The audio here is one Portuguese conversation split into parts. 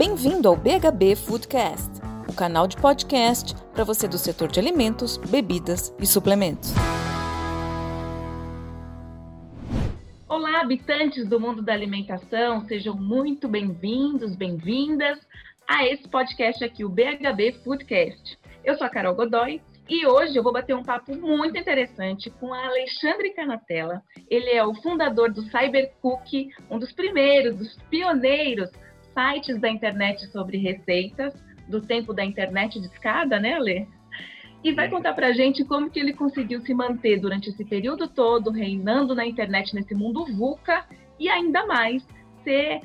Bem-vindo ao BHB Foodcast, o canal de podcast para você do setor de alimentos, bebidas e suplementos. Olá, habitantes do mundo da alimentação, sejam muito bem-vindos, bem-vindas a esse podcast aqui, o BHB Foodcast. Eu sou a Carol Godoy e hoje eu vou bater um papo muito interessante com Alexandre Canatella. Ele é o fundador do Cybercook, um dos primeiros, dos pioneiros sites da internet sobre receitas, do tempo da internet de escada, né, Ale? E vai contar para a gente como que ele conseguiu se manter durante esse período todo, reinando na internet nesse mundo VUCA e ainda mais ser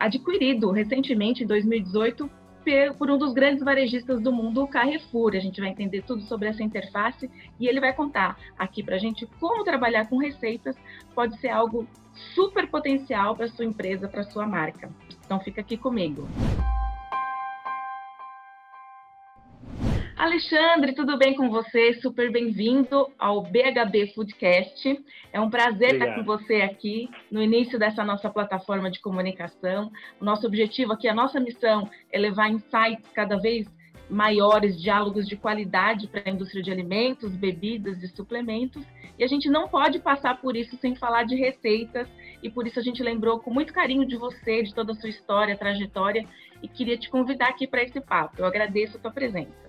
adquirido recentemente, em 2018, por um dos grandes varejistas do mundo, o Carrefour. A gente vai entender tudo sobre essa interface e ele vai contar aqui para a gente como trabalhar com receitas pode ser algo super potencial para sua empresa, para sua marca. Então fica aqui comigo. Alexandre, tudo bem com você? Super bem-vindo ao BHB Foodcast. É um prazer Obrigado. estar com você aqui no início dessa nossa plataforma de comunicação. O nosso objetivo aqui, a nossa missão é levar insights cada vez maiores, diálogos de qualidade para a indústria de alimentos, bebidas e suplementos. E a gente não pode passar por isso sem falar de receitas, e por isso a gente lembrou com muito carinho de você, de toda a sua história, trajetória, e queria te convidar aqui para esse papo. Eu agradeço a tua presença.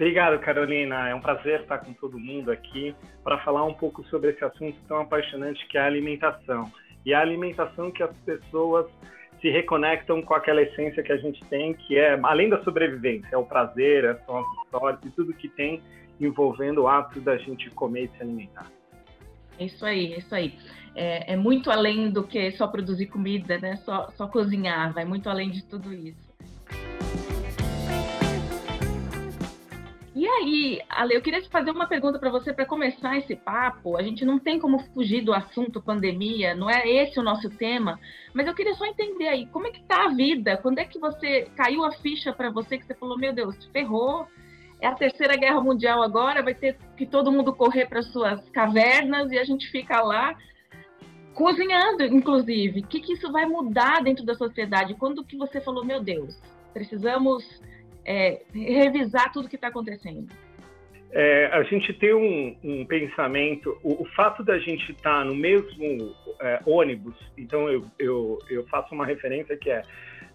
Obrigado, Carolina. É um prazer estar com todo mundo aqui para falar um pouco sobre esse assunto tão apaixonante que é a alimentação. E a alimentação que as pessoas se reconectam com aquela essência que a gente tem, que é, além da sobrevivência, é o prazer, é são as histórias e tudo que tem envolvendo o ato da gente comer e se alimentar. É isso aí, é isso aí. É, é, muito além do que só produzir comida, né? Só, só cozinhar, vai muito além de tudo isso. E aí, Ale, eu queria te fazer uma pergunta para você para começar esse papo. A gente não tem como fugir do assunto pandemia, não é esse o nosso tema, mas eu queria só entender aí, como é que tá a vida? Quando é que você caiu a ficha para você que você falou, meu Deus, ferrou? É a terceira guerra mundial agora, vai ter que todo mundo correr para suas cavernas e a gente fica lá cozinhando, inclusive. O que, que isso vai mudar dentro da sociedade? Quando que você falou, meu Deus, precisamos é, revisar tudo que está acontecendo? É, a gente tem um, um pensamento, o, o, fato da gente estar tá no mesmo é, ônibus, então eu, eu, eu, faço uma referência que é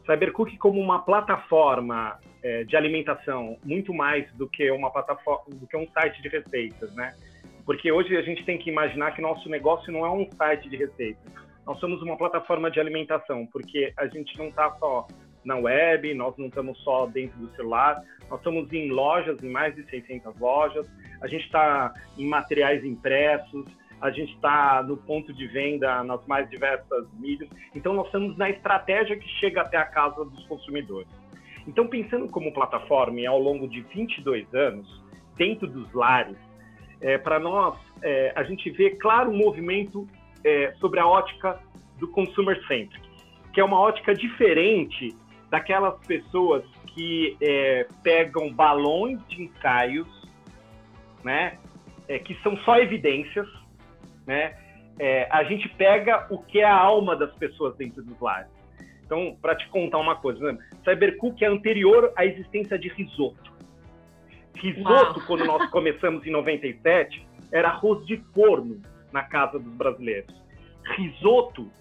Cybercook como uma plataforma é, de alimentação, muito mais do que uma plataforma, do que um site de receitas, né? Porque hoje a gente tem que imaginar que nosso negócio não é um site de receitas, nós somos uma plataforma de alimentação, porque a gente não está só na web, nós não estamos só dentro do celular, nós estamos em lojas, em mais de 600 lojas, a gente está em materiais impressos, a gente está no ponto de venda nas mais diversas mídias, então nós estamos na estratégia que chega até a casa dos consumidores. Então, pensando como plataforma e ao longo de 22 anos, dentro dos lares, é, para nós, é, a gente vê claro um movimento é, sobre a ótica do consumer centric, que é uma ótica diferente daquelas pessoas que é, pegam balões de ensaios, né, é, que são só evidências, né, é, a gente pega o que é a alma das pessoas dentro dos lares. Então, para te contar uma coisa, né, Cybercook é anterior à existência de risoto. Risoto, Uau. quando nós começamos em 97, era arroz de forno na casa dos brasileiros. Risoto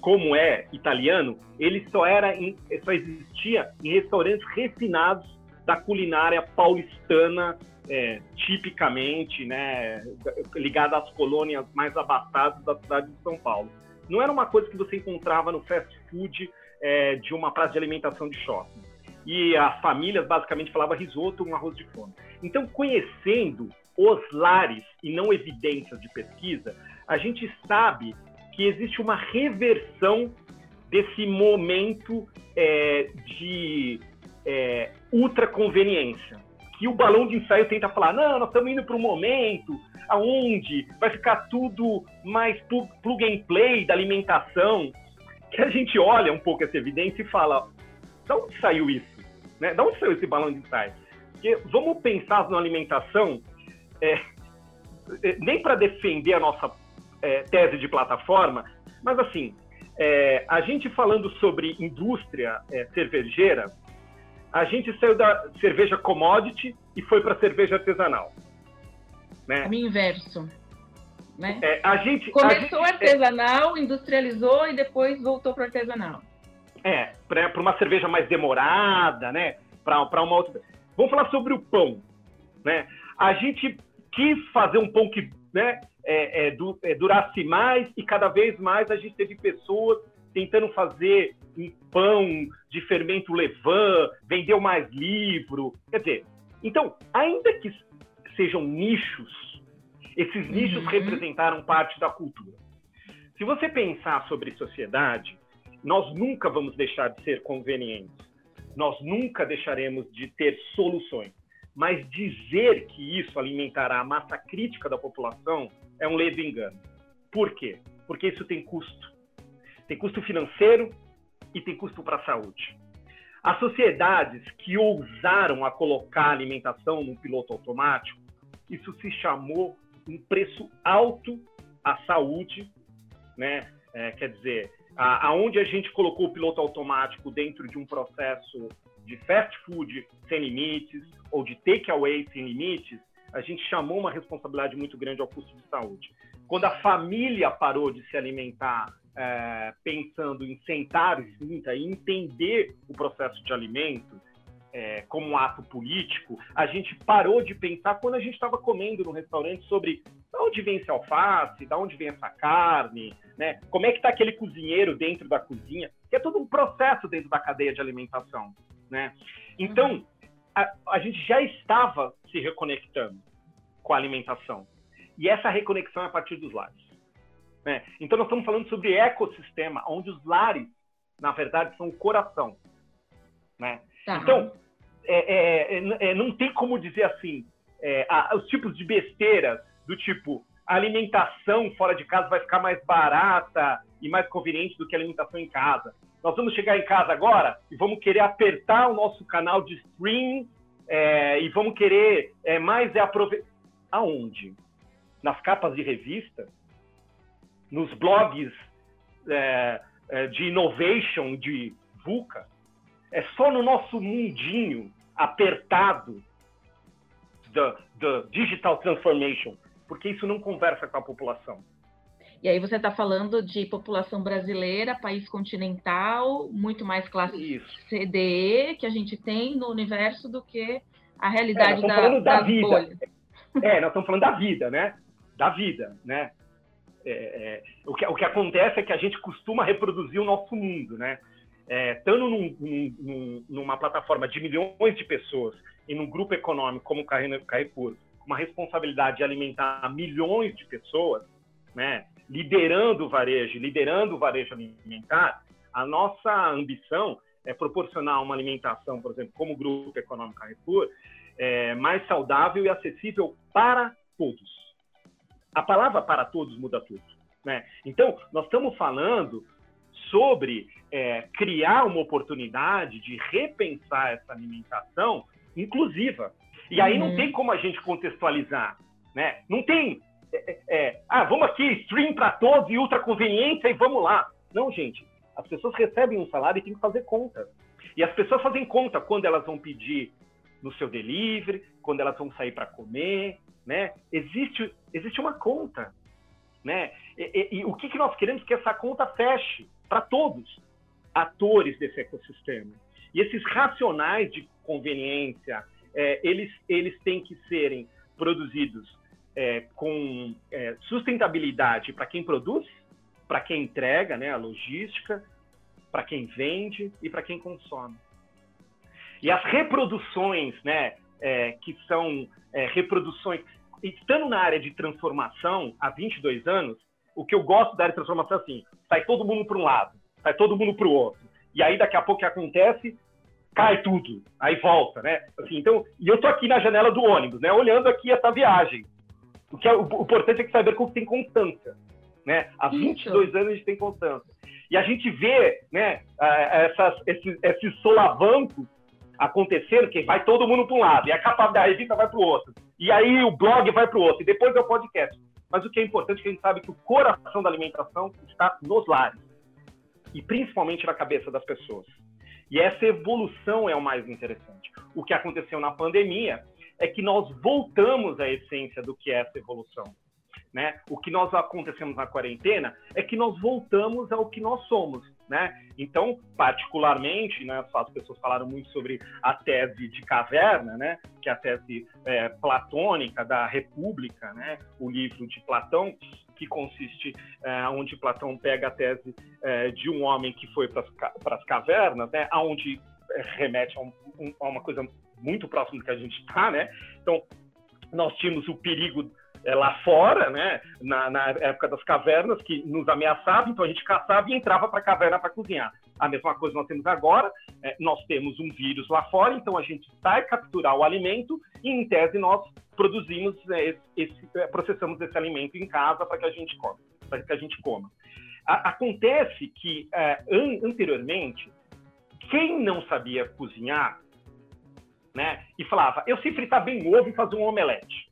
como é italiano, ele só era em, só existia em restaurantes refinados da culinária paulistana, é, tipicamente, né, ligada às colônias mais abastadas da cidade de São Paulo. Não era uma coisa que você encontrava no fast food é, de uma praça de alimentação de shopping. E as famílias basicamente falavam risoto, um arroz de fome. Então, conhecendo os lares e não evidências de pesquisa, a gente sabe que existe uma reversão desse momento é, de é, ultraconveniência. Que o balão de ensaio tenta falar: não, nós estamos indo para um momento aonde vai ficar tudo mais plug and play da alimentação. Que a gente olha um pouco essa evidência e fala: da onde saiu isso? Né? Da onde saiu esse balão de ensaio? Porque vamos pensar na alimentação, é, é nem para defender a nossa é, tese de plataforma, mas assim, é, a gente falando sobre indústria é, cervejeira, a gente saiu da cerveja commodity e foi para cerveja artesanal. Né? O inverso. Né? É, a gente, Começou a gente, é artesanal, industrializou e depois voltou para artesanal. É, para uma cerveja mais demorada, né? Para uma outra. Vamos falar sobre o pão. Né? A gente quis fazer um pão que né, é, é, du, é, durasse mais e cada vez mais a gente teve pessoas tentando fazer um pão de fermento levain, vendeu mais livro. Quer dizer, então, ainda que sejam nichos, esses nichos uhum. representaram parte da cultura. Se você pensar sobre sociedade, nós nunca vamos deixar de ser convenientes. Nós nunca deixaremos de ter soluções. Mas dizer que isso alimentará a massa crítica da população é um ledo engano. Por quê? Porque isso tem custo. Tem custo financeiro e tem custo para a saúde. As sociedades que ousaram a colocar a alimentação no piloto automático, isso se chamou um preço alto à saúde, né? É, quer dizer, aonde a gente colocou o piloto automático dentro de um processo de fast food sem limites ou de takeaway sem limites, a gente chamou uma responsabilidade muito grande ao custo de saúde. Quando a família parou de se alimentar é, pensando em sentar e entender o processo de alimento é, como um ato político, a gente parou de pensar quando a gente estava comendo no restaurante sobre de onde vem esse alface, de onde vem essa carne, né? Como é que está aquele cozinheiro dentro da cozinha? Que é todo um processo dentro da cadeia de alimentação, né? Então, uhum. a, a gente já estava se reconectando com a alimentação. E essa reconexão é a partir dos lares. Né? Então, nós estamos falando sobre ecossistema, onde os lares, na verdade, são o coração. Né? Tá. Então, é, é, é, é não tem como dizer assim, é, os tipos de besteiras do tipo a alimentação fora de casa vai ficar mais barata e mais conveniente do que a alimentação em casa. Nós vamos chegar em casa agora e vamos querer apertar o nosso canal de stream é, e vamos querer é, mais é aproveitar. Aonde? Nas capas de revista? Nos blogs é, é de innovation de VUCA? É só no nosso mundinho apertado da digital transformation porque isso não conversa com a população. E aí você está falando de população brasileira, país continental, muito mais classe Isso. CDE que a gente tem no universo do que a realidade é, da, falando da vida. Bolhas. É, nós estamos falando da vida, né? Da vida, né? É, é, o, que, o que acontece é que a gente costuma reproduzir o nosso mundo, né? É, estando num, num, numa plataforma de milhões de pessoas e num grupo econômico como o Carrefour, uma responsabilidade de alimentar milhões de pessoas, né, liderando o varejo, liderando o varejo alimentar, a nossa ambição é proporcionar uma alimentação, por exemplo, como o Grupo Econômico Carrefour, é, mais saudável e acessível para todos. A palavra para todos muda tudo. Né? Então, nós estamos falando sobre é, criar uma oportunidade de repensar essa alimentação inclusiva, e aí uhum. não tem como a gente contextualizar, né? Não tem, é, é ah, vamos aqui, stream para todos e ultra conveniência e vamos lá. Não, gente. As pessoas recebem um salário e tem que fazer conta. E as pessoas fazem conta quando elas vão pedir no seu delivery, quando elas vão sair para comer, né? Existe, existe uma conta, né? E, e, e o que, que nós queremos que essa conta feche para todos atores desse ecossistema. E esses racionais de conveniência, é, eles, eles têm que serem produzidos é, com é, sustentabilidade para quem produz, para quem entrega, né, a logística, para quem vende e para quem consome. E as reproduções, né, é, que são é, reproduções, estando na área de transformação há 22 anos, o que eu gosto da área de transformação é assim, sai todo mundo para um lado, sai todo mundo para o outro. E aí, daqui a pouco, o que acontece? cai tudo, aí volta, né? Assim, então, e eu tô aqui na janela do ônibus, né? Olhando aqui essa viagem. O que é o, o importante é que tem constância, né? Há 22 Isso. anos a gente tem constância. E a gente vê, né, essas, esses, esses solavancos acontecendo, que vai todo mundo para um lado, e a capa da revista vai para o outro, e aí o blog vai para o outro, e depois é o podcast. Mas o que é importante é que a gente sabe que o coração da alimentação está nos lares. e principalmente na cabeça das pessoas. E essa evolução é o mais interessante. O que aconteceu na pandemia é que nós voltamos à essência do que é essa evolução. Né? O que nós acontecemos na quarentena é que nós voltamos ao que nós somos, né? Então, particularmente, né, as pessoas falaram muito sobre a tese de caverna, né? Que é a tese é, platônica da República, né? O livro de Platão, que consiste é, onde Platão pega a tese é, de um homem que foi para as cavernas, né? Aonde remete a, um, a uma coisa muito próxima do que a gente está, né? Então, nós tínhamos o perigo é, lá fora, né, na, na, época das cavernas, que nos ameaçava, então a gente caçava e entrava para a caverna para cozinhar. A mesma coisa nós temos agora, é, nós temos um vírus lá fora, então a gente sai capturar o alimento e, em tese, nós produzimos, é, esse, processamos esse alimento em casa para que a gente coma. Para que a gente coma. A, acontece que, é, an, anteriormente, quem não sabia cozinhar, né, e falava, eu sei fritar bem ovo e fazer um omelete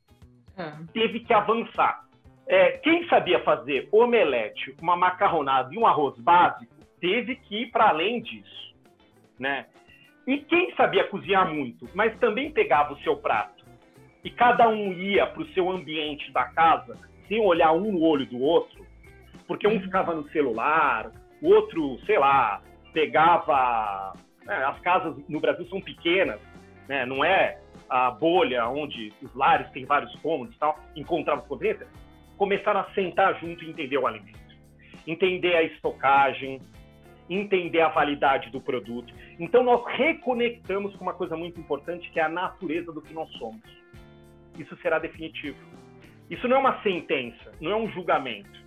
ah. teve que avançar. É, quem sabia fazer omelete, uma macarronada e um arroz básico, teve que ir para além disso, né? E quem sabia cozinhar muito, mas também pegava o seu prato e cada um ia para o seu ambiente da casa sem olhar um no olho do outro, porque um ficava no celular, o outro, sei lá, pegava. Né, as casas no Brasil são pequenas, né? Não é a bolha onde os lares têm vários cômodos e tal, encontravam potência, começaram a sentar junto e entender o alimento. Entender a estocagem, entender a validade do produto. Então nós reconectamos com uma coisa muito importante que é a natureza do que nós somos. Isso será definitivo. Isso não é uma sentença, não é um julgamento.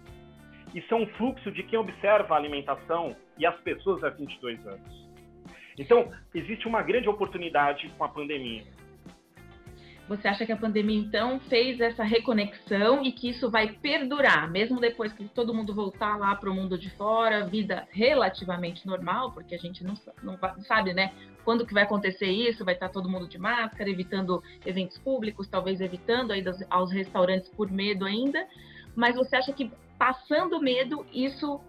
Isso é um fluxo de quem observa a alimentação e as pessoas há 22 anos. Então, existe uma grande oportunidade com a pandemia. Você acha que a pandemia, então, fez essa reconexão e que isso vai perdurar, mesmo depois que todo mundo voltar lá para o mundo de fora, vida relativamente normal, porque a gente não, não, sabe, né? Quando que vai acontecer isso? Vai estar todo mundo de máscara, evitando eventos públicos, talvez evitando aí aos restaurantes por medo ainda. Mas você acha que passando medo, isso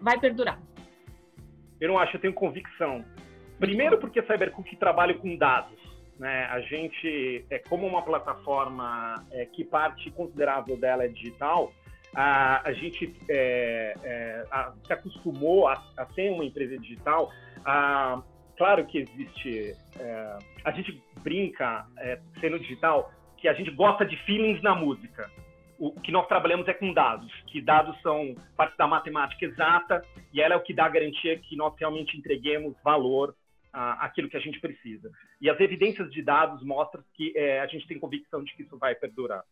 vai perdurar? Eu não acho, eu tenho convicção. Primeiro porque a Cybercook trabalha com dados. Né? A gente, é como uma plataforma é, que parte considerável dela é digital, a, a gente é, é, a, se acostumou a, a, ser uma empresa digital. A, claro que existe, é, a gente brinca é, sendo digital que a gente gosta de feelings na música. O que nós trabalhamos é com dados, que dados são parte da matemática exata e ela é o que dá a garantia que nós realmente entreguemos valor aquilo que a gente precisa. E as evidências de dados mostram que é, a gente tem convicção de que isso vai perdurar.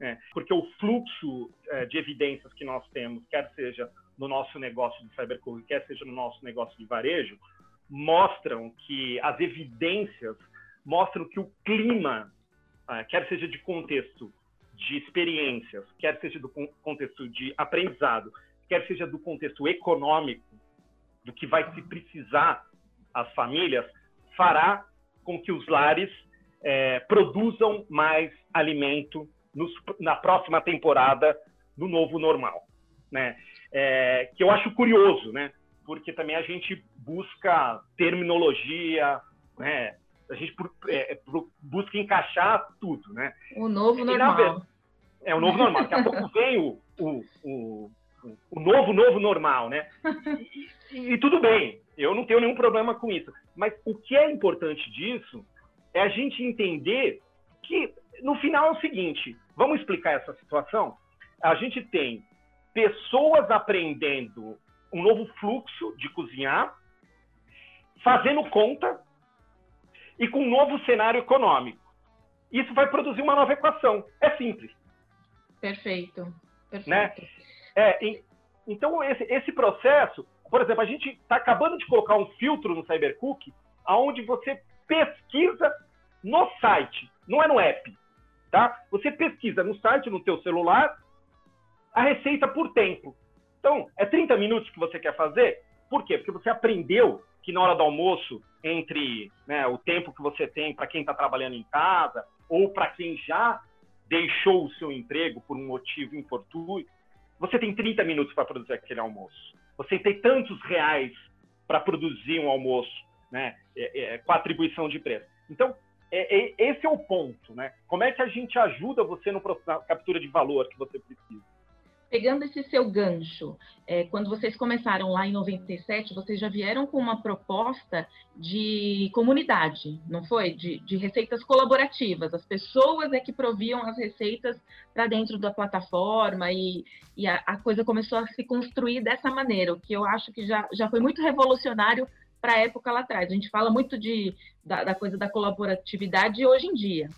Né? Porque o fluxo é, de evidências que nós temos, quer seja no nosso negócio de cybercool, quer seja no nosso negócio de varejo, mostram que as evidências mostram que o clima, é, quer seja de contexto de experiências, quer seja do contexto de aprendizado, quer seja do contexto econômico, do que vai se precisar as famílias, fará com que os lares é, produzam mais alimento nos, na próxima temporada do novo normal, né? É, que eu acho curioso, né? Porque também a gente busca terminologia, né? A gente é, busca encaixar tudo, né? O novo normal. É o novo normal. Daqui a pouco vem o, o, o, o novo, novo normal, né? E, e, e tudo bem, eu não tenho nenhum problema com isso. Mas o que é importante disso é a gente entender que, no final, é o seguinte: vamos explicar essa situação? A gente tem pessoas aprendendo um novo fluxo de cozinhar, fazendo conta e com um novo cenário econômico. Isso vai produzir uma nova equação. É simples. Perfeito. Perfeito. Né? É, então, esse, esse processo por exemplo, a gente está acabando de colocar um filtro no Cybercook, aonde você pesquisa no site, não é no app, tá? Você pesquisa no site, no teu celular, a receita por tempo. Então, é 30 minutos que você quer fazer? Por quê? Porque você aprendeu que na hora do almoço, entre né, o tempo que você tem para quem está trabalhando em casa ou para quem já deixou o seu emprego por um motivo infortúnio, você tem 30 minutos para produzir aquele almoço. Você tem tantos reais para produzir um almoço, né? É, é, com atribuição de preço. Então, é, é, esse é o ponto, né? Como é que a gente ajuda você no na captura de valor que você precisa? Pegando esse seu gancho, é, quando vocês começaram lá em 97, vocês já vieram com uma proposta de comunidade, não foi? De, de receitas colaborativas. As pessoas é que proviam as receitas para dentro da plataforma e, e a, a, coisa começou a se construir dessa maneira, o que eu acho que já, já foi muito revolucionário para a época lá atrás. A gente fala muito de, da, da coisa da colaboratividade hoje em dia.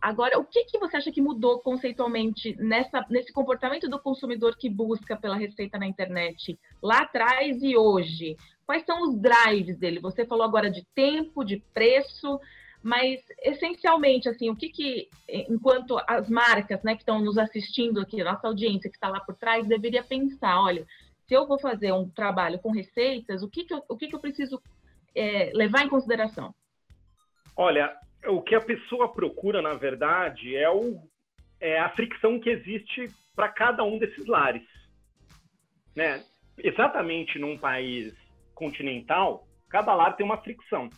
Agora, o que, que você acha que mudou conceitualmente nessa, nesse comportamento do consumidor que busca pela receita na internet lá atrás e hoje? Quais são os drives dele? Você falou agora de tempo, de preço, mas essencialmente, assim, o que que, enquanto as marcas né, que estão nos assistindo aqui, nossa audiência que está lá por trás, deveria pensar, olha, se eu vou fazer um trabalho com receitas, o que, que, eu, o que, que eu preciso é, levar em consideração? Olha, o que a pessoa procura, na verdade, é, o, é a fricção que existe para cada um desses lares. Né? Exatamente num país continental, cada lar tem uma fricção.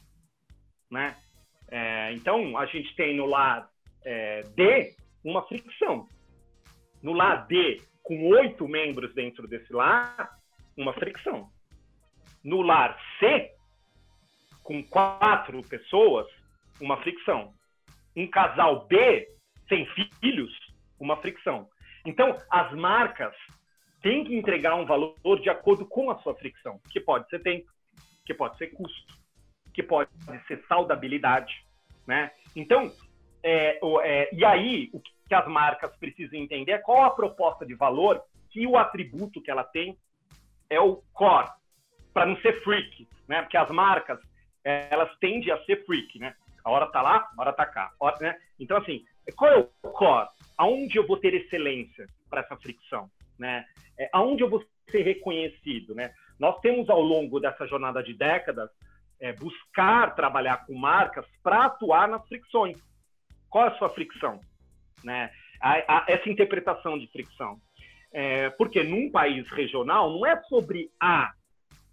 Né? É, então, a gente tem no lar é, D uma fricção. No lar D, com oito membros dentro desse lar, uma fricção. No lar C, com quatro pessoas, uma fricção. Um casal B sem filhos, uma fricção. Então, as marcas têm que entregar um valor de acordo com a sua fricção, que pode ser tempo, que pode ser custo, que pode ser saudabilidade, né? Então, é, é, e aí, o que as marcas precisam entender é qual a proposta de valor que o atributo que ela tem é o core, para não ser freak, né? Porque as marcas, elas tendem a ser freak, né? A hora tá lá, a hora tá cá. Hora, né? Então, assim, qual é o core? Aonde eu vou ter excelência para essa fricção? Né? É, aonde eu vou ser reconhecido? Né? Nós temos, ao longo dessa jornada de décadas, é, buscar trabalhar com marcas para atuar nas fricções. Qual é a sua fricção? Né? A, a, essa interpretação de fricção. É, porque num país regional não é sobre A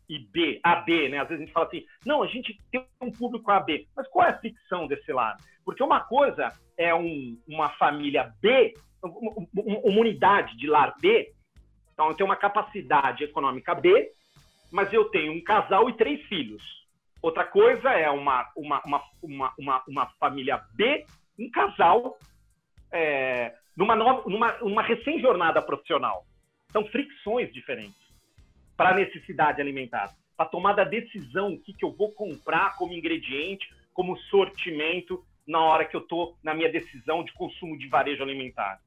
e B, AB, né? Às vezes a gente fala assim, não, a gente tem um público AB, mas qual é a ficção desse lado? Porque uma coisa é um, uma família B, uma, unidade de lar B, então eu tenho uma capacidade econômica B, mas eu tenho um casal e três filhos. Outra coisa é uma, uma, uma, uma, uma, uma família B, um casal, é, numa, numa uma recém-jornada profissional. São fricções diferentes para a necessidade alimentar, para tomar da decisão o que, que eu vou comprar como ingrediente, como sortimento na hora que eu estou na minha decisão de consumo de varejo alimentar.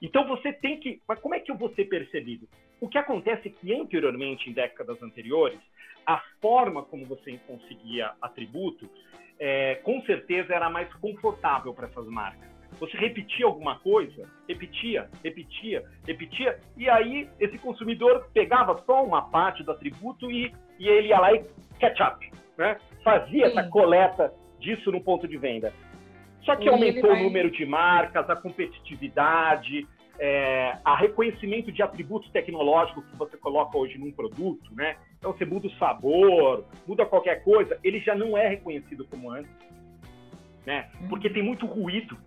Então você tem que. Mas como é que eu vou ser percebido? O que acontece é que anteriormente, em décadas anteriores, a forma como você conseguia atributo, é, com certeza era mais confortável para essas marcas. Você repetia alguma coisa, repetia, repetia, repetia, e aí esse consumidor pegava só uma parte do atributo e, e ele ia lá e catch up, né? Fazia Sim. essa coleta disso no ponto de venda. Só que e aumentou vai... o número de marcas, a competitividade, é, a reconhecimento de atributos tecnológicos que você coloca hoje num produto, né? Então você muda o sabor, muda qualquer coisa, ele já não é reconhecido como antes, né? Porque uhum. tem muito ruído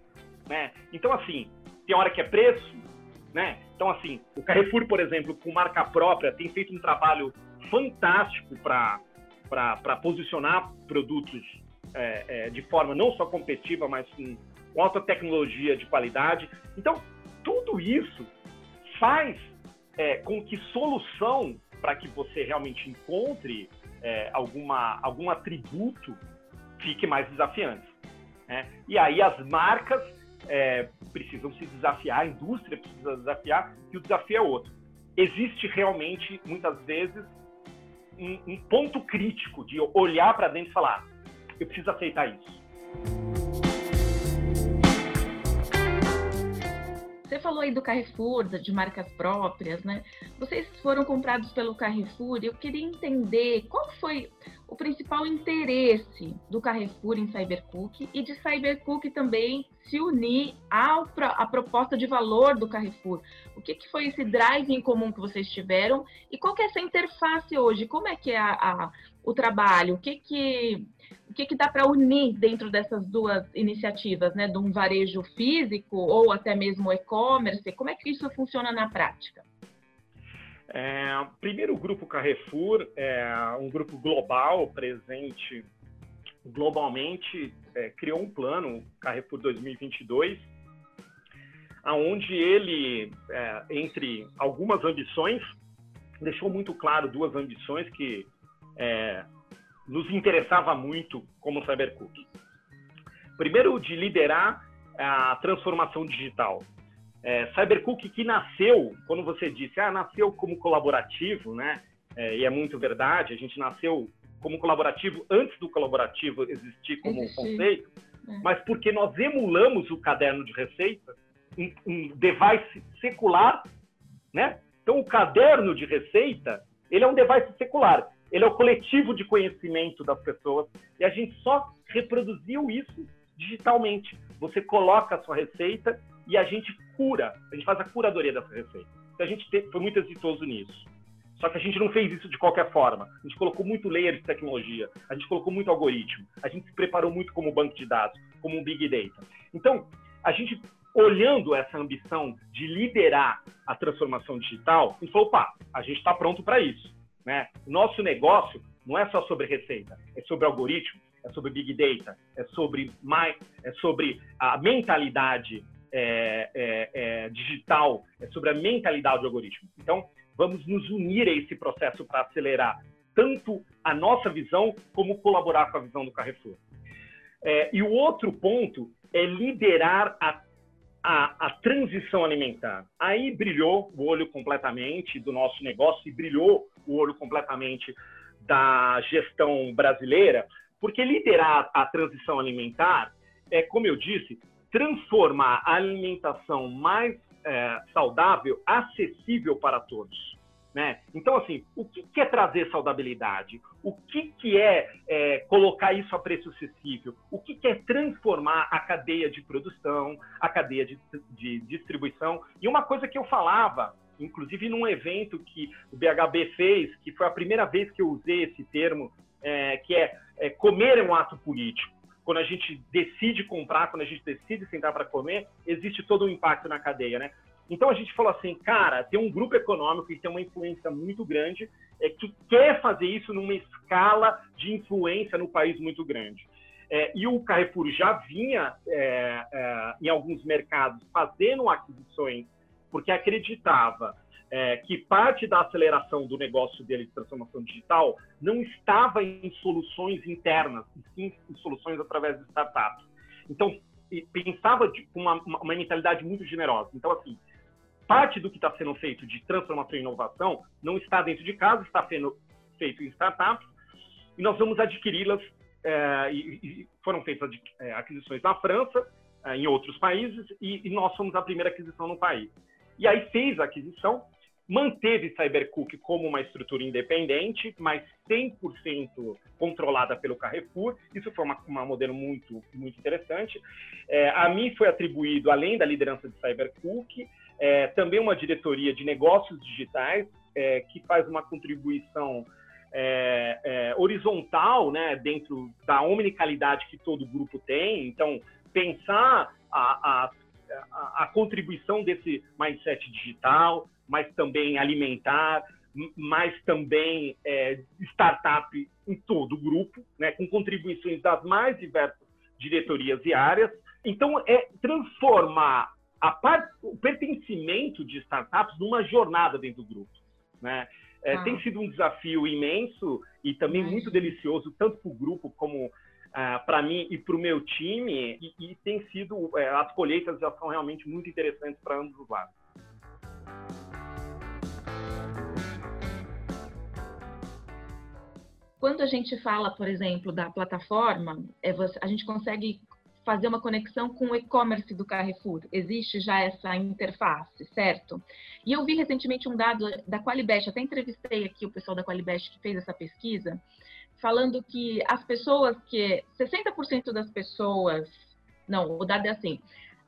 né? Então, assim, tem hora que é preço, né? Então, assim, o Carrefour, por exemplo, com marca própria, tem feito um trabalho fantástico para posicionar produtos é, é, de forma não só competitiva, mas com, com alta tecnologia de qualidade. Então, tudo isso faz é, com que solução para que você realmente encontre é, alguma, algum atributo fique mais desafiante. Né? E aí as marcas é, precisam se desafiar, a indústria precisa desafiar, e o desafio é outro. Existe realmente, muitas vezes, um, um ponto crítico de olhar para dentro e falar: eu preciso aceitar isso. Você falou aí do Carrefour, de marcas próprias, né? Vocês foram comprados pelo Carrefour e eu queria entender qual foi o principal interesse do Carrefour em Cybercook e de Cybercook também se unir ao, à proposta de valor do Carrefour. O que, que foi esse drive em comum que vocês tiveram e qual que é essa interface hoje? Como é que é a, a, o trabalho? O que que, o que, que dá para unir dentro dessas duas iniciativas, né? De um varejo físico ou até mesmo e-commerce? Como é que isso funciona na prática? É, primeiro, o Grupo Carrefour é um grupo global, presente globalmente, é, criou um plano, Carrefour 2022, aonde ele, é, entre algumas ambições, deixou muito claro duas ambições que é, nos interessava muito como Cybercook. Primeiro, de liderar a transformação digital. É, Cybercook que nasceu, quando você disse, ah, nasceu como colaborativo, né? É, e é muito verdade, a gente nasceu como colaborativo antes do colaborativo existir como Existir. conceito, é. mas porque nós emulamos o caderno de receita, um, um device secular, né? Então, o caderno de receita, ele é um device secular. Ele é o coletivo de conhecimento das pessoas e a gente só reproduziu isso digitalmente. Você coloca a sua receita e a gente cura, a gente faz a curadoria dessa receita. Então a gente foi muito exitoso nisso. Só que a gente não fez isso de qualquer forma. A gente colocou muito layer de tecnologia, a gente colocou muito algoritmo, a gente se preparou muito como banco de dados, como um big data. Então, a gente olhando essa ambição de liderar a transformação digital, a gente falou, opa, a gente está pronto para isso. Né? Nosso negócio não é só sobre receita, é sobre algoritmo, é sobre big data, é sobre mais, é sobre a mentalidade é, é, é, digital, é sobre a mentalidade do algoritmo. Então, vamos nos unir a esse processo para acelerar tanto a nossa visão como colaborar com a visão do Carrefour. É, e o outro ponto é liderar a, a, a, transição alimentar. Aí brilhou o olho completamente do nosso negócio e brilhou o olho completamente da gestão brasileira, porque liderar a transição alimentar é, como eu disse, transformar a alimentação mais é, saudável acessível para todos. Né? Então, assim, o que, é trazer saudabilidade? O que, que é, é, colocar isso a preço acessível? O que, que é transformar a cadeia de produção, a cadeia de, de distribuição? E uma coisa que eu falava, inclusive num evento que o BHB fez, que foi a primeira vez que eu usei esse termo, é, que é, é comer é um ato político quando a gente decide comprar, quando a gente decide sentar para comer, existe todo um impacto na cadeia, né? Então a gente falou assim, cara, tem um grupo econômico que tem uma influência muito grande, é, que quer fazer isso numa escala de influência no país muito grande. É, e o Carrefour já vinha é, é, em alguns mercados fazendo aquisições porque acreditava é, que parte da aceleração do negócio dele de transformação digital não estava em soluções internas, e sim em soluções através de startups. Então, pensava com uma, uma mentalidade muito generosa. Então, assim, parte do que está sendo feito de transformação e inovação não está dentro de casa, está sendo feito em startups, e nós vamos adquiri-las, é, e, e, foram feitas é, aquisições na França, é, em outros países, e, e nós somos a primeira aquisição no país. E aí fez a aquisição, manteve CyberCook como uma estrutura independente, mas 100% controlada pelo Carrefour. Isso foi uma modelo muito, muito interessante. A mim foi atribuído, além da liderança de CyberCook, é, também uma diretoria de negócios digitais, é, que faz uma contribuição é, é, horizontal né, dentro da omnicalidade que todo grupo tem. Então, pensar a, a a, contribuição desse mindset digital, mas também alimentar, mas também é, startup em todo o grupo, né, com contribuições das mais diversas diretorias e áreas. Então, é transformar part, o pertencimento de startups numa jornada dentro do grupo. Né? É, ah. Tem sido um desafio imenso e também muito delicioso, tanto para o grupo como Uh, para mim e para o meu time, e, e tem sido, é, as colheitas já são realmente muito interessantes para ambos os lados. Quando a gente fala, por exemplo, da plataforma, é você, a gente consegue fazer uma conexão com o e-commerce do Carrefour. Existe já essa interface, certo? E eu vi recentemente um dado da Qualibest, até entrevistei aqui o pessoal da Qualibest que fez essa pesquisa, falando que as pessoas que 60% das pessoas, não, o dado é assim,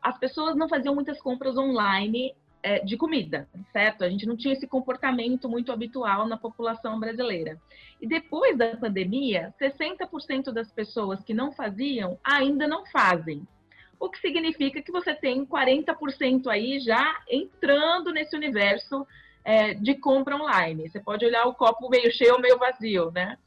as pessoas não faziam muitas compras online é, de comida, certo? A gente não tinha esse comportamento muito habitual na população brasileira. E depois da pandemia, 60% das pessoas que não faziam ainda não fazem. O que significa que você tem 40% aí já entrando nesse universo é, de compra online. Você pode olhar o copo meio cheio ou meio vazio, né?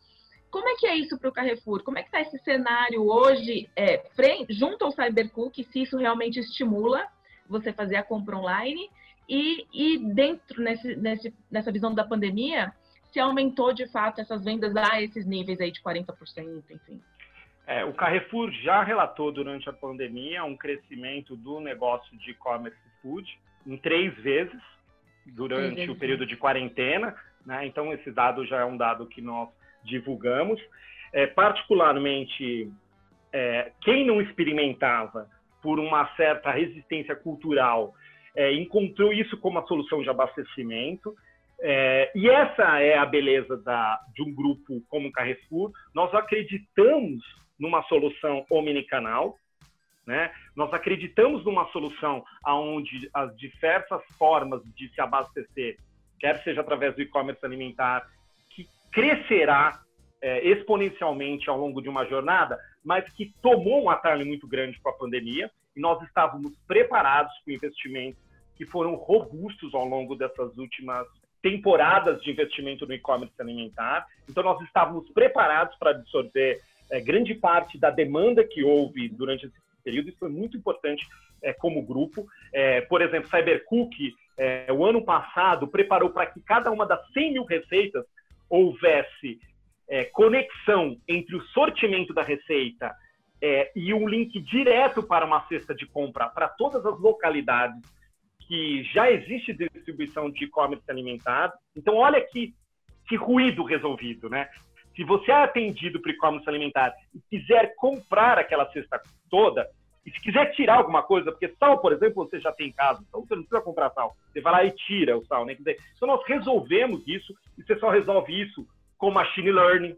Como é que é isso para o Carrefour? Como é que está esse cenário hoje, é, frente, junto ao Cybercook, se isso realmente estimula você fazer a compra online? E, e dentro, nesse, nesse, nessa visão da pandemia, se aumentou de fato essas vendas a esses níveis aí de 40%, enfim? É, o Carrefour já relatou durante a pandemia um crescimento do negócio de e-commerce food em três vezes durante o período de quarentena. Né? Então, esse dado já é um dado que nós divulgamos. É, particularmente, é, quem não experimentava por uma certa resistência cultural é, encontrou isso como a solução de abastecimento. É, e essa é a beleza da, de um grupo como o Carrefour. Nós acreditamos numa solução omnicanal, né? Nós acreditamos numa solução onde as diversas formas de se abastecer, quer seja através do e-commerce alimentar, que crescerá é, exponencialmente ao longo de uma jornada, mas que tomou um atalho muito grande com a pandemia e nós estávamos preparados com investimentos que foram robustos ao longo dessas últimas temporadas de investimento no e-commerce alimentar. Então, nós estávamos preparados para absorver é, grande parte da demanda que houve durante esse período. Isso foi muito importante é, como grupo. É, por exemplo, Cybercook, é, o ano passado, preparou para que cada uma das 100 mil receitas houvesse é, conexão entre o sortimento da receita é, e um link direto para uma cesta de compra para todas as localidades que já existe distribuição de e-commerce alimentar. Então, olha que, que ruído resolvido, né? Se você é atendido para e-commerce alimentar e quiser comprar aquela cesta toda, e se quiser tirar alguma coisa, porque sal, por exemplo, você já tem em casa, então você não precisa comprar sal. Você vai lá e tira o sal, né? Então nós resolvemos isso, e você só resolve isso com machine learning,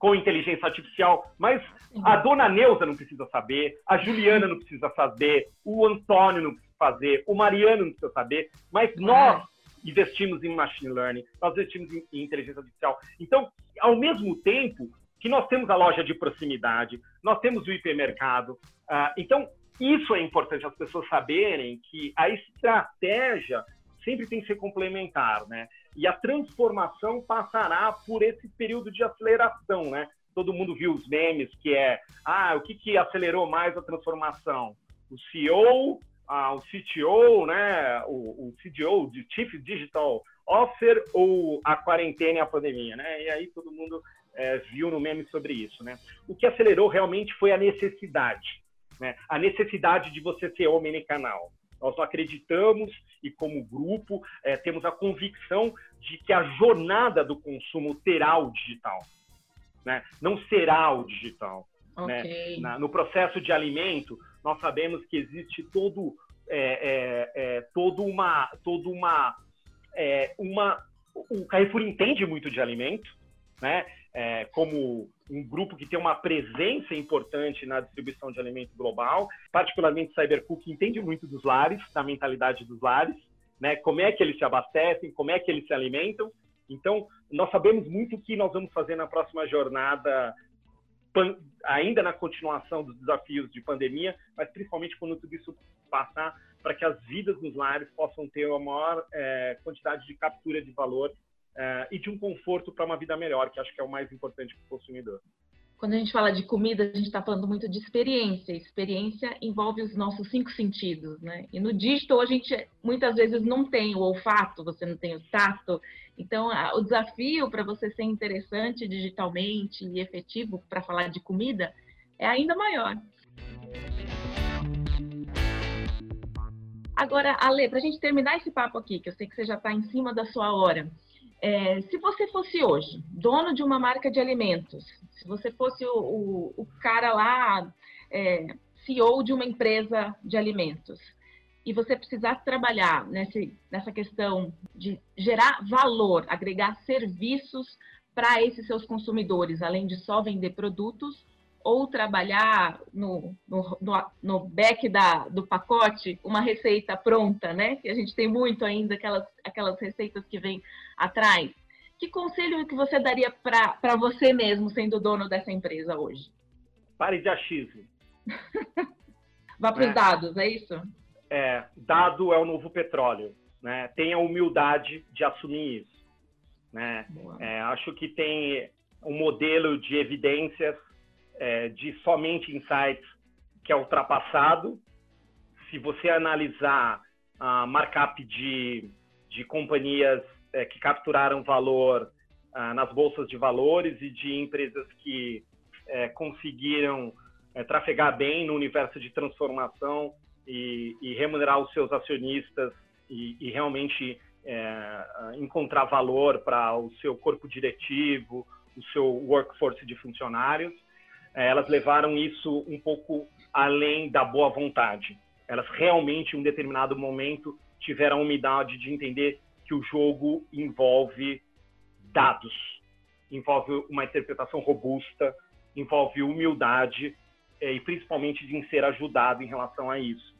com inteligência artificial, mas a dona Neuza não precisa saber, a Juliana não precisa saber, o Antônio não precisa fazer, o Mariano não precisa saber, mas nós investimos em machine learning, nós investimos em, em inteligência artificial. Então, ao mesmo tempo que nós temos a loja de proximidade, nós temos o hipermercado, uh, então isso é importante as pessoas saberem que a estratégia sempre tem que ser complementar, né? E a transformação passará por esse período de aceleração, né? Todo mundo viu os memes que é, ah, o que, que acelerou mais a transformação? O CEO, ah, o CTO, né? O, o CDO, o Chief Digital Officer ou a quarentena e a pandemia, né? E aí todo mundo é, viu no meme sobre isso, né? O que acelerou realmente foi a necessidade, né? A necessidade de você ser omnicanal. Nós acreditamos e, como grupo, é, temos a convicção de que a jornada do consumo terá o digital, né? não será o digital. Né? Okay. Né? Na, no processo de alimento, nós sabemos que existe todo, é, é, todo uma, todo uma, uma, o Carrefour entende muito de alimento, né? É, como um grupo que tem uma presença importante na distribuição de alimento global, particularmente Cybercook entende muito dos lares, da mentalidade dos lares, né? Como é que eles se abastecem, como é que eles se alimentam. Então, nós sabemos muito o que nós vamos fazer na próxima jornada, ainda na continuação dos desafios de pandemia, mas principalmente quando tudo isso passar, para que as vidas nos lares possam ter uma maior é, quantidade de captura de valor uh, e de um conforto para uma vida melhor, que acho que é o mais importante para o consumidor. Quando a gente fala de comida, a gente está falando muito de experiência. Experiência envolve os nossos cinco sentidos, né? E no digital a gente muitas vezes não tem o olfato, você não tem o tato. Então, a, o desafio para você ser interessante digitalmente e efetivo para falar de comida é ainda maior. Agora, Ale, para a gente terminar esse papo aqui, que eu sei que você já está em cima da sua hora, é, se você fosse hoje dono de uma marca de alimentos, se você fosse o, o, o cara lá, é, CEO de uma empresa de alimentos, e você precisasse trabalhar nesse, nessa questão de gerar valor, agregar serviços para esses seus consumidores, além de só vender produtos, ou trabalhar no, no, no, no back da, do pacote uma receita pronta, né? Que a gente tem muito ainda, aquelas, aquelas receitas que vêm atrás. Que conselho que você daria para você mesmo, sendo dono dessa empresa hoje? Pare de achismo. Vá para os é. dados, é isso? É, dado é o novo petróleo. Né? Tenha humildade de assumir isso. Né? É, acho que tem um modelo de evidências é, de somente insights que é ultrapassado. Se você analisar a markup de, de companhias é, que capturaram valor ah, nas bolsas de valores e de empresas que é, conseguiram é, trafegar bem no universo de transformação e, e remunerar os seus acionistas e, e realmente é, encontrar valor para o seu corpo diretivo, o seu workforce de funcionários. É, elas levaram isso um pouco além da boa vontade. Elas realmente, em um determinado momento, tiveram a umidade de entender que o jogo envolve dados, envolve uma interpretação robusta, envolve humildade é, e principalmente de ser ajudado em relação a isso.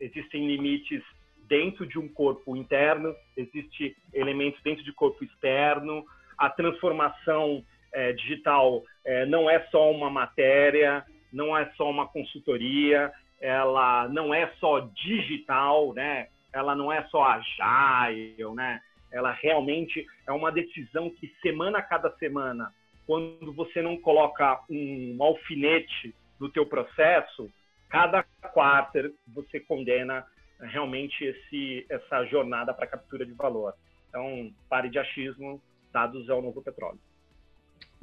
Existem limites dentro de um corpo interno, existem elementos dentro de corpo externo, a transformação é, digital é, não é só uma matéria, não é só uma consultoria, ela não é só digital, né? Ela não é só agile, né? Ela realmente é uma decisão que semana a cada semana, quando você não coloca um alfinete no teu processo, cada quarter você condena realmente esse, essa jornada para captura de valor. Então, pare de achismo, dados é o novo petróleo.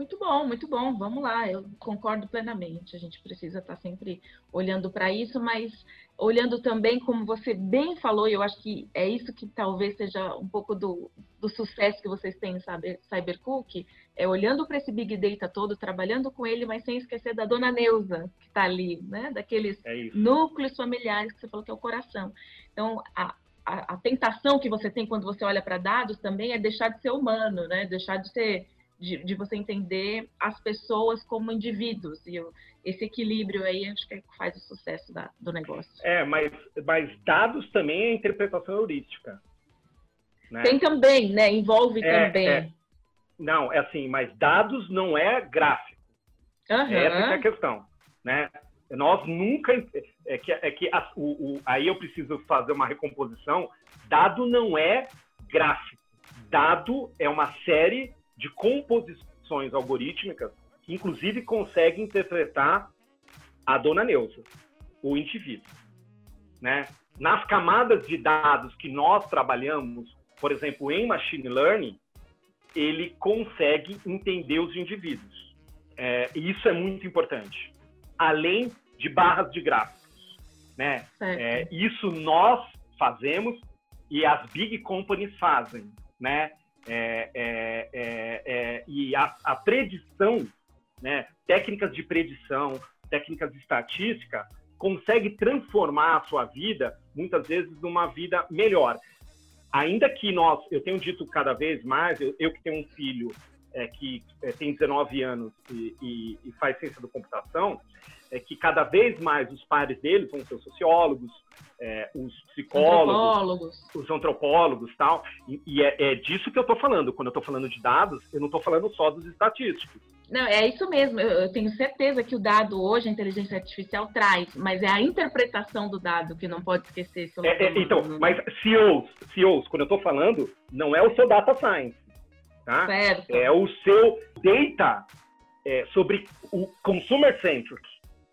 Muito bom, muito bom. Vamos lá, eu concordo plenamente. A gente precisa estar sempre olhando para isso, mas olhando também, como você bem falou, e eu acho que é isso que talvez seja um pouco do, do sucesso que vocês têm em Cybercook, é olhando para esse Big Data todo, trabalhando com ele, mas sem esquecer da dona Neuza, que está ali, né? Daqueles é núcleos familiares que você falou que é o coração. Então, a, a, a tentação que você tem quando você olha para dados também é deixar de ser humano, né? Deixar de ser de, de, você entender as pessoas como indivíduos. E eu, esse equilíbrio aí acho que é que faz o sucesso da, do negócio. É, mas, mas dados também é interpretação heurística. Né? Tem também, né? Envolve é, também. É. Não, é assim, mas dados não é gráfico. Uhum. Essa é a questão, né? Nós nunca é que, é que a, o, o, aí eu preciso fazer uma recomposição. Dado não é gráfico. Dado é uma série de composições algorítmicas que, inclusive, consegue interpretar a dona Neuza, o indivíduo. Né? Nas camadas de dados que nós trabalhamos, por exemplo, em machine learning, ele consegue entender os indivíduos. É, e isso é muito importante. Além de barras de gráficos. Né? É, isso nós fazemos e as big companies fazem. Né? É, é, é, é, e a, a, predição, né, técnicas de predição, técnicas de estatística, consegue transformar a sua vida, muitas vezes, numa vida melhor. Ainda que nós, eu tenho dito cada vez mais, eu, eu que tenho um filho é, que é, tem 19 anos e, e, e, faz ciência da computação, é que cada vez mais os pares deles vão ser sociólogos, é, os psicólogos, antropólogos. os antropólogos tal. E, e é, é, disso que eu estou falando. Quando eu estou falando de dados, eu não estou falando só dos estatísticos. Não, é isso mesmo. Eu tenho certeza que o dado hoje, a inteligência artificial traz, mas é a interpretação do dado que não pode esquecer. É, é, então, mas CEOs, CEOs, quando eu estou falando, não é o seu data science, tá? Certo. É o seu data é, sobre o consumer centric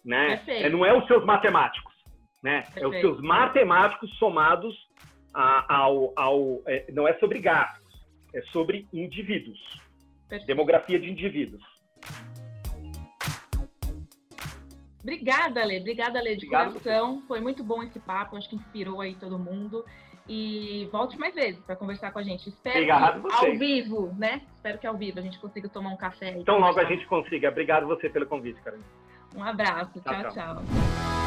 né? É, não é os seus matemáticos, né? Perfeito. É os seus matemáticos somados a, ao, ao é, não é sobre gastos, é sobre indivíduos, Perfeito. demografia de indivíduos. Obrigada, Lê. Obrigada, Lê, de Obrigado. coração. Foi muito bom esse papo, acho que inspirou aí todo mundo. E volte mais vezes para conversar com a gente. Espero Obrigado que ao vivo, né? Espero que ao vivo a gente consiga tomar um café. Então logo a gente consiga. Obrigado você pelo convite, Carolina. Um abraço. tchau. tchau. tchau.